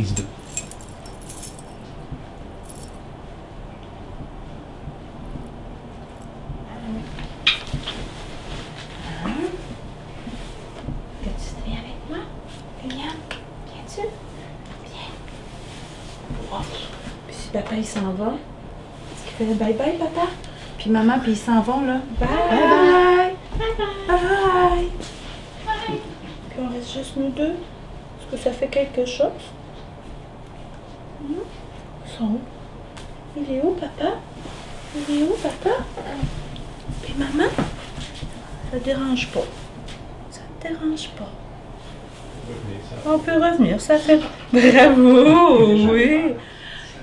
prise tu viens avec moi? Viens. Viens. Wow. Puis si papa il s'en va, est-ce qu'il fait bye bye papa? Puis maman, puis ils s'en vont là. Bye bye. Bye bye. Puis on reste juste nous deux. Est-ce que ça fait quelque chose? Ils sont où? Il est où papa? Il est où papa? Puis maman? Ça te dérange pas. Ça te dérange pas. On peut revenir, ça fait. Bravo! Oui!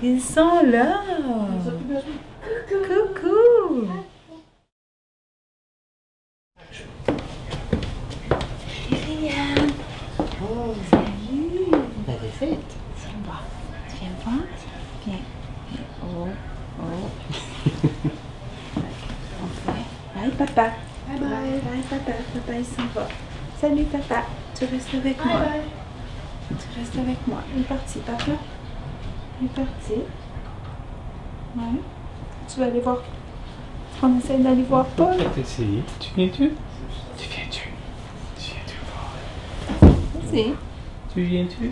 Ils sont là! Coucou! Viviane! Salut! La défaite. Viens voir. Tu viens me voir? Viens. Oh, oh. On fait. Bye, papa. Bye, bye. Bye, papa. Papa, il s'en va. Salut, papa. Tu restes avec moi. Tu restes avec moi. Il est parti, papa. Il est parti. Ouais. Tu vas aller voir. On essaie d'aller voir Paul. On va essayer. Tu viens-tu? Tu viens-tu? Tu viens-tu voir? Vas-y. Tu viens-tu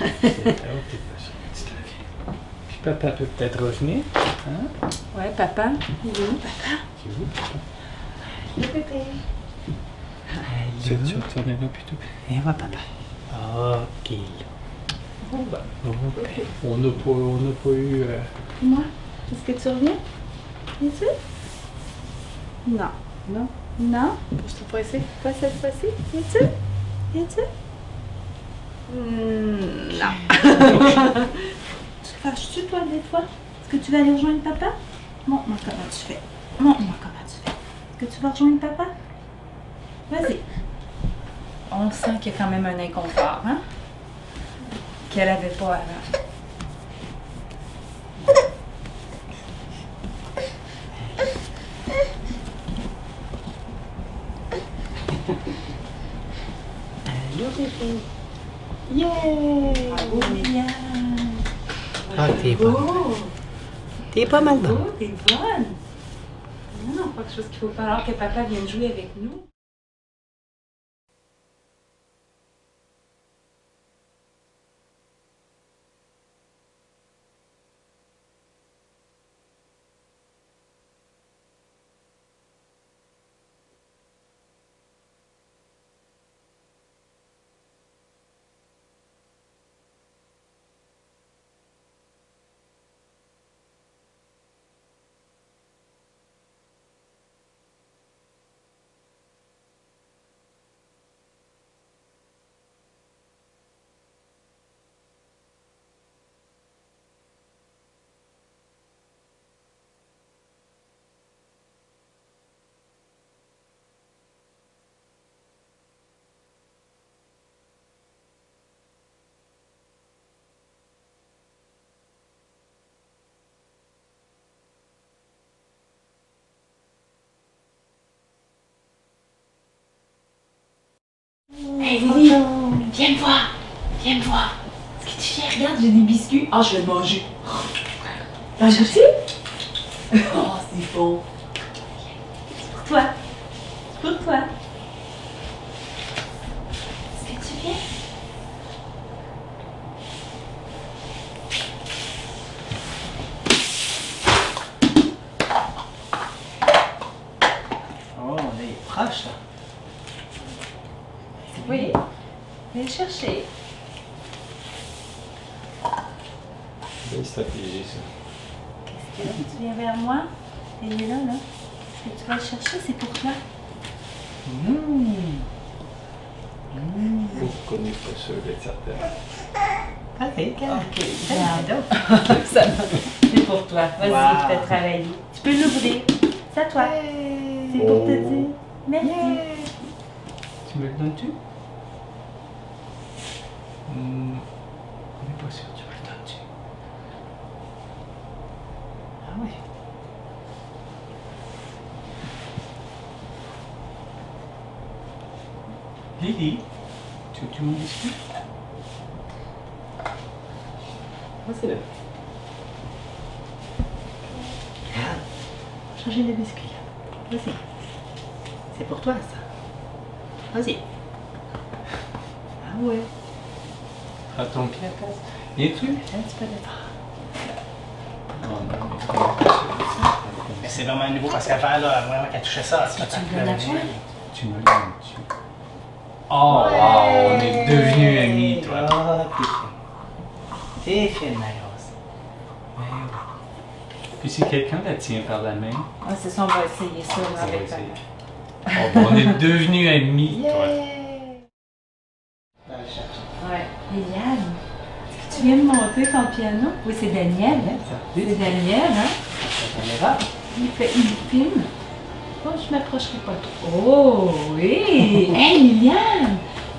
Oh, t'es pas sûr. Tu te viens. Puis papa peut peut-être revenir. Hein? Ouais, papa. Il est où, papa? Tu veux, papa? Le bébé. Tu tu retournes là plutôt. Viens voir papa. Ok. Bon, bah, ok. On n'a pas, on n'a pas eu. euh, Moi, est-ce que tu reviens? Viens-tu? Non. Non? Non? Je te essayer. Pas cette fois-ci. Viens-tu? Viens-tu? Hmm, non. fâches-tu, toi, des fois? Est-ce que tu vas aller rejoindre papa? Montre-moi comment tu fais. Montre-moi comment tu fais. Est-ce que tu vas rejoindre papa? Vas-y. On sent qu'il y a quand même un inconfort, hein? Qu'elle avait pas avant. Allô, bébé. Yeah! Ah, t'es bonne. Oh! T'es pas mal bonne. Oh, t'es bonne! Non, non, pas quelque chose qu'il faut falloir que papa vienne jouer avec nous. Hey Lily, viens me voir. Viens me voir. Est-ce que tu viens? Regarde, j'ai des biscuits. Ah, je vais le manger. T'as goûté? Oh, c'est bon. C'est pour toi. C'est pour toi. Est-ce que tu viens? Oh, on est proche, là. Oui. Viens le chercher. Belle stratégie, ça. Qu'est-ce que tu viens vers moi? Il est là, là. Est-ce que tu vas le chercher? C'est pour toi. Mmh. Je connais pas sûr d'être certain. Ok, Regarde. Ça va. C'est pour toi. Vas-y, Wow. fais travailler. Tu peux l'ouvrir. C'est à toi. C'est pour te Oh. dire merci. Tu me le donnes-tu Hmm, On n'est pas sûr, tu me le donnes-tu Ah oui. Lily, tu veux-tu mon biscuit Vas-y là. Regarde. Changer les biscuits. Vas-y. C'est pour toi ça. Vas-y. Ah ouais. Frappe ton pied à place. Viens-tu? Un petit peu d'effort. Oh mais toucher ça? Mais c'est vraiment nouveau parce qu'avant, là, vraiment qu'elle touchait ça, c'est tu me donnes la poêle? Tu me l'as dessus. Oh, wow, on est devenus amis, toi. Ah, t'es fine. Ma grosse. Mais oui. Puis si quelqu'un la tient par la main, Ah, c'est ça, on va essayer ça on va avec essayer. Oh, bon, on est devenus amis, toi. Ouais. Liliane, est-ce que tu viens de monter ton piano? Oui, c'est Daniel. C'est Daniel, hein? La caméra. Il fait il filme. Oh, je m'approcherai pas trop. Oh, oui! hey, Liliane!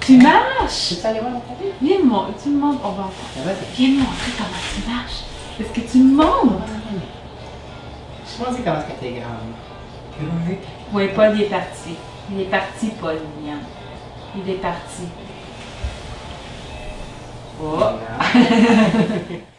Tu marches! Tu veux aller voir mon papier? Viens me montrer. Tu me montres. On va Ah. Viens me montrer comment tu marches. Est-ce que tu me montres? Je pense comment est-ce que t'es grande. Oui, Paul, il est parti. Il est parti, Paul. Il est parti. Oh! Voilà.